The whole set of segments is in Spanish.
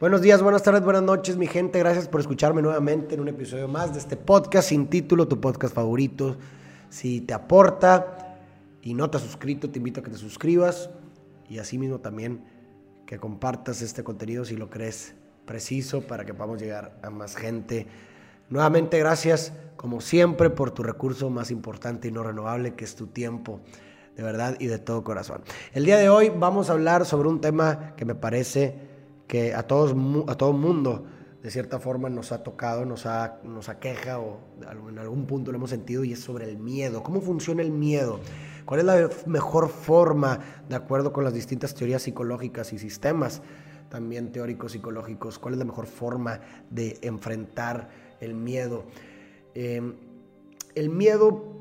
Buenos días, buenas tardes, buenas noches, mi gente. Gracias por escucharme nuevamente en un episodio más de este podcast sin título, tu podcast favorito. Si te aporta y no te has suscrito, te invito a que te suscribas y asimismo también que compartas este contenido si lo crees preciso para que podamos llegar a más gente. Nuevamente, gracias como siempre por tu recurso más importante y no renovable que es tu tiempo, de verdad y de todo corazón. El día de hoy vamos a hablar sobre un tema que me parece que a, todos, a todo mundo de cierta forma nos ha tocado, nos, ha, nos aqueja o en algún punto lo hemos sentido y es sobre el miedo. ¿Cómo funciona el miedo? ¿Cuál es la mejor forma, de acuerdo con las distintas teorías psicológicas y sistemas también teóricos psicológicos, cuál es la mejor forma de enfrentar el miedo? Em, el miedo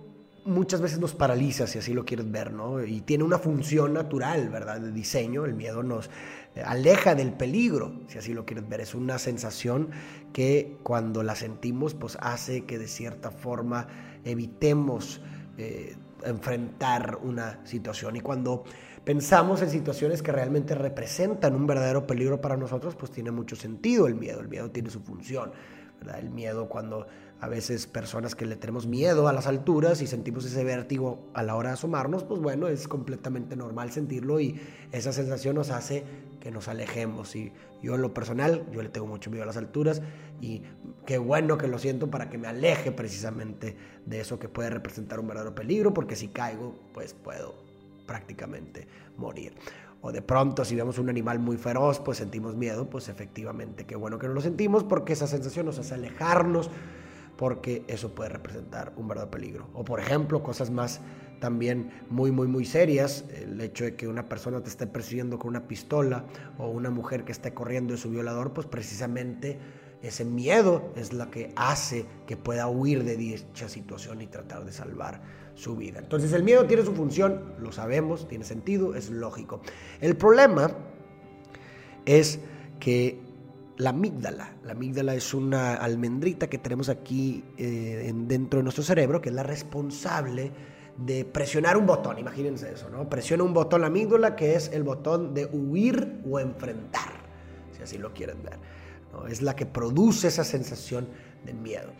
muchas veces nos paraliza, si así lo quieres ver, ¿no? Y tiene una función natural, ¿verdad? De diseño. El miedo nos eh, aleja del peligro, si así lo quieres ver. Es una sensación que cuando la sentimos, pues hace que de cierta forma evitemos eh, enfrentar una situación. Y cuando pensamos en situaciones que realmente representan un verdadero peligro para nosotros, pues tiene mucho sentido el miedo. El miedo tiene su función. El miedo cuando a veces personas que le tenemos miedo a las alturas y sentimos ese vértigo a la hora de asomarnos, pues bueno, es completamente normal sentirlo y esa sensación nos hace que nos alejemos. Y yo en lo personal, yo le tengo mucho miedo a las alturas y qué bueno que lo siento para que me aleje precisamente de eso que puede representar un verdadero peligro, porque si caigo, pues puedo prácticamente morir. O de pronto si vemos un animal muy feroz, pues sentimos miedo, pues efectivamente qué bueno que no lo sentimos porque esa sensación nos hace alejarnos porque eso puede representar un verdadero peligro. O por ejemplo, cosas más también muy, muy, muy serias, el hecho de que una persona te esté persiguiendo con una pistola o una mujer que esté corriendo de su violador, pues precisamente ese miedo es lo que hace que pueda huir de dicha situación y tratar de salvar su vida. Entonces el miedo tiene su función, lo sabemos, tiene sentido, es lógico. El problema es que la amígdala. La amígdala es una almendrita que tenemos aquí eh, dentro de nuestro cerebro, que es la responsable de presionar un botón. Imagínense eso, ¿no? Presiona un botón la amígdala, que es el botón de huir o enfrentar, si así lo quieren ver. Es la que produce esa sensación de miedo.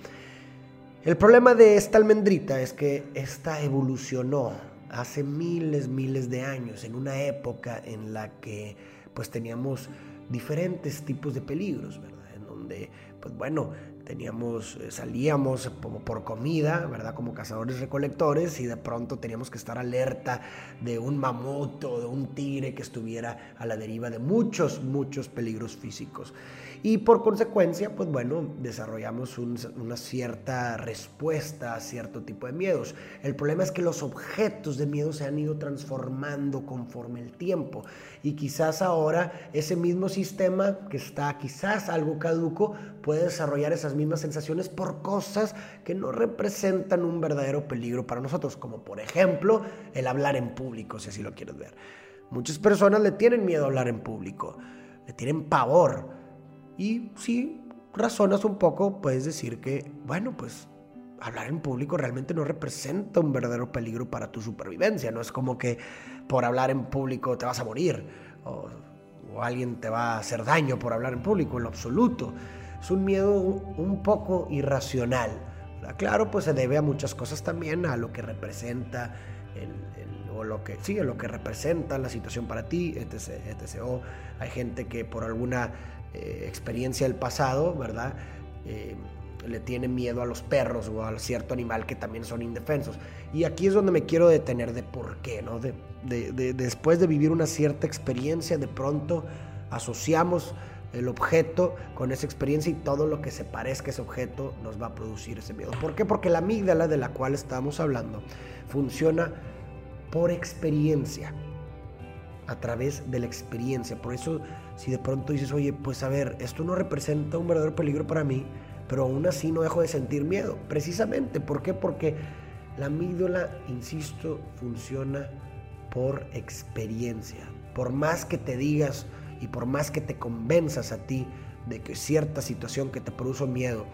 El problema de esta almendrita es que esta evolucionó hace miles, miles de años, en una época en la que pues teníamos diferentes tipos de peligros, ¿verdad? En donde, pues bueno, teníamos, eh, salíamos como por comida, ¿verdad? Como cazadores recolectores y de pronto teníamos que estar alerta de un mamut o de un tigre que estuviera a la deriva de muchos, muchos peligros físicos. Y por consecuencia, pues bueno, desarrollamos una cierta respuesta a cierto tipo de miedos. El problema es que los objetos de miedo se han ido transformando conforme el tiempo. Y quizás ahora ese mismo sistema que está quizás algo caduco puede desarrollar esas mismas sensaciones por cosas que no representan un verdadero peligro para nosotros, como por ejemplo el hablar en público, si así lo quieres ver. Muchas personas le tienen miedo a hablar en público, le tienen pavor y si razonas un poco, puedes decir que, bueno, pues hablar en público realmente no representa un verdadero peligro para tu supervivencia. No es como que por hablar en público te vas a morir o, alguien te va a hacer daño por hablar en público, en lo absoluto. Es un miedo un poco irracional. Claro, pues se debe a muchas cosas también, a lo que representa o lo que sí, lo que representa la situación para ti, etc, etc. hay gente que por alguna eh, experiencia del pasado, ¿verdad? Eh, le tiene miedo a los perros o a cierto animal que también son indefensos. Y aquí es donde me quiero detener de por qué, ¿no? De, después de vivir una cierta experiencia, de pronto asociamos el objeto con esa experiencia y todo lo que se parezca a ese objeto nos va a producir ese miedo. ¿Por qué? Porque la amígdala de la cual estamos hablando funciona por experiencia a través de la experiencia. Por eso, si de pronto dices, oye, pues a ver, esto no representa un verdadero peligro para mí, pero aún así no dejo de sentir miedo. Precisamente, ¿por qué? Porque la amígdala, insisto, funciona por experiencia. Por más que te digas y por más que te convenzas a ti de que cierta situación que te produce miedo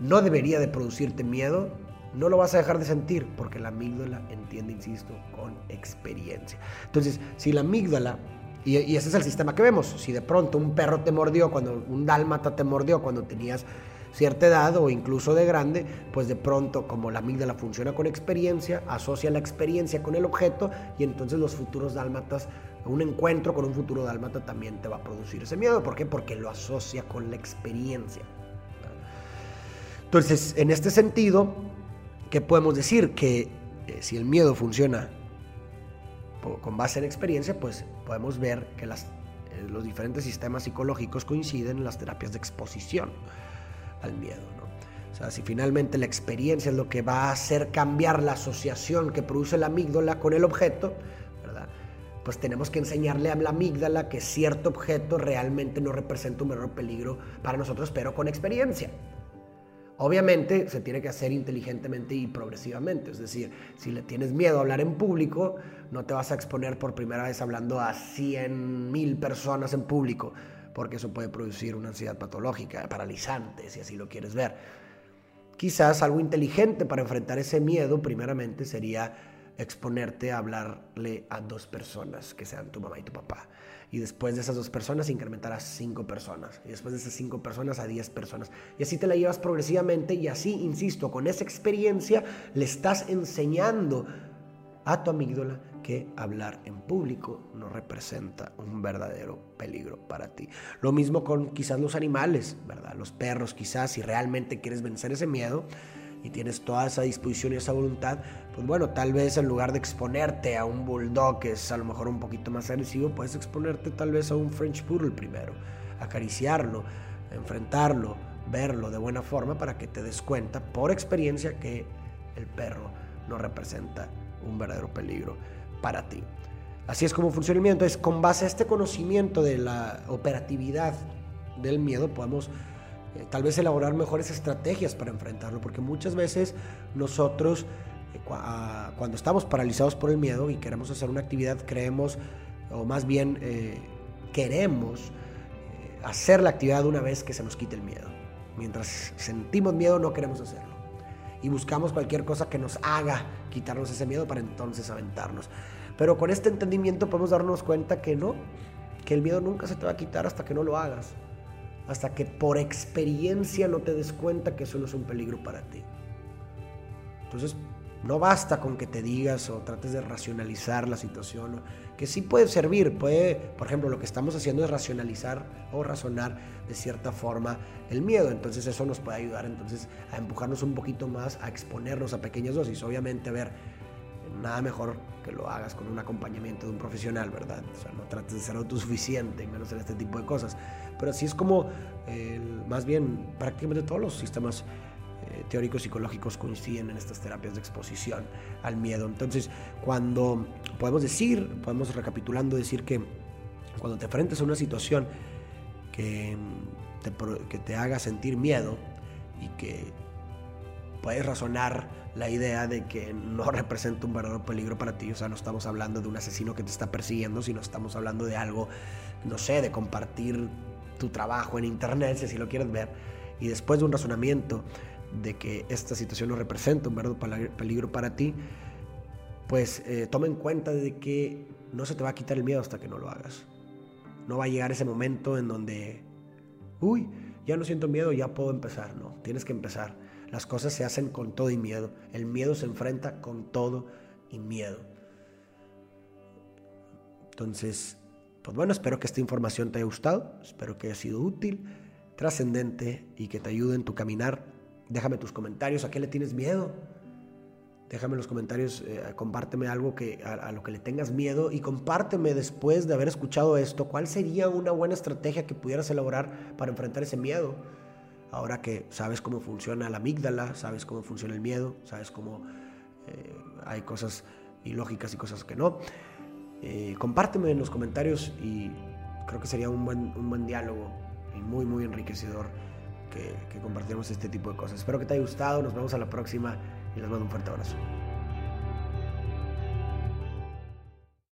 no debería de producirte miedo, no lo vas a dejar de sentir porque la amígdala entiende, insisto, con experiencia. Entonces, si la amígdala Y, ese es el sistema que vemos. Si de pronto un perro te mordió, cuando un dálmata te mordió cuando tenías cierta edad o incluso de grande, pues de pronto como la amígdala funciona con experiencia, asocia la experiencia con el objeto y entonces los futuros dálmatas, un encuentro con un futuro dálmata también te va a producir ese miedo. ¿Por qué? Porque lo asocia con la experiencia. Entonces, en este sentido, ¿qué podemos decir? Que eh, si el miedo funciona con base en experiencia, pues podemos ver que las, eh, los diferentes sistemas psicológicos coinciden en las terapias de exposición al miedo. ¿no? O sea, si finalmente la experiencia es lo que va a hacer cambiar la asociación que produce la amígdala con el objeto, ¿verdad? pues tenemos que enseñarle a la amígdala que cierto objeto realmente no representa un verdadero peligro para nosotros, pero con experiencia. Obviamente se tiene que hacer inteligentemente y progresivamente, es decir, si le tienes miedo a hablar en público, no te vas a exponer por primera vez hablando a 100 mil personas en público, porque eso puede producir una ansiedad patológica, paralizante, si así lo quieres ver. Quizás algo inteligente para enfrentar ese miedo, primeramente, sería exponerte a hablarle a dos personas, que sean tu mamá y tu papá. Y después de esas dos personas incrementar a cinco personas. Y después de esas cinco personas a diez personas. Y así te la llevas progresivamente y así, insisto, con esa experiencia le estás enseñando a tu amígdala que hablar en público no representa un verdadero peligro para ti. Lo mismo con quizás los animales, ¿verdad? Los perros quizás, si realmente quieres vencer ese miedo y tienes toda esa disposición y esa voluntad, pues bueno, tal vez en lugar de exponerte a un bulldog que es a lo mejor un poquito más agresivo, puedes exponerte tal vez a un French Poodle primero, acariciarlo, enfrentarlo, verlo de buena forma para que te des cuenta por experiencia que el perro no representa un verdadero peligro para ti. Así es como funciona el miedo. Entonces, con base a este conocimiento de la operatividad del miedo, podemos eh, tal vez elaborar mejores estrategias para enfrentarlo, porque muchas veces nosotros, eh, ah, cuando estamos paralizados por el miedo y queremos hacer una actividad, creemos, o más bien eh, queremos hacer la actividad una vez que se nos quite el miedo. Mientras sentimos miedo, no queremos hacerlo y buscamos cualquier cosa que nos haga quitarnos ese miedo para entonces aventarnos. Pero con este entendimiento podemos darnos cuenta que no, que el miedo nunca se te va a quitar hasta que no lo hagas, hasta que por experiencia no te des cuenta que eso no es un peligro para ti. Entonces, no basta con que te digas o trates de racionalizar la situación, que sí puede servir, puede, por ejemplo, lo que estamos haciendo es racionalizar o razonar de cierta forma el miedo, entonces eso nos puede ayudar entonces a empujarnos un poquito más, a exponernos a pequeñas dosis, obviamente, a ver, nada mejor que lo hagas con un acompañamiento de un profesional, ¿verdad? O sea, no trates de ser autosuficiente, menos en este tipo de cosas, pero así es como, más bien, prácticamente todos los sistemas eh, teóricos psicológicos coinciden en estas terapias de exposición al miedo. Entonces, cuando podemos decir, podemos recapitulando decir que cuando te enfrentas a una situación que te, que te haga sentir miedo y que puedes razonar la idea de que no representa un verdadero peligro para ti, o sea, no estamos hablando de un asesino que te está persiguiendo, sino estamos hablando de algo, no sé, de compartir tu trabajo en internet, si así lo quieres ver, y después de un razonamiento de que esta situación no representa un verdadero peligro para ti, pues eh, toma en cuenta de que no se te va a quitar el miedo hasta que no lo hagas. No va a llegar ese momento en donde, uy, ya no siento miedo, ya puedo empezar. No, tienes que empezar. Las cosas se hacen con todo y miedo. El miedo se enfrenta con todo y miedo. Entonces, pues bueno, espero que esta información te haya gustado, espero que haya sido útil, trascendente y que te ayude en tu caminar Déjame tus comentarios, ¿a qué le tienes miedo? Déjame en los comentarios, eh, compárteme algo que, a, lo que le tengas miedo y compárteme después de haber escuchado esto, cuál sería una buena estrategia que pudieras elaborar para enfrentar ese miedo. Ahora que sabes cómo funciona la amígdala, sabes cómo funciona el miedo, sabes cómo eh, hay cosas ilógicas y cosas que no. Eh, compárteme en los comentarios y creo que sería un buen, un buen diálogo y muy, muy enriquecedor que, compartimos este tipo de cosas. Espero que te haya gustado, nos vemos a la próxima y les mando un fuerte abrazo.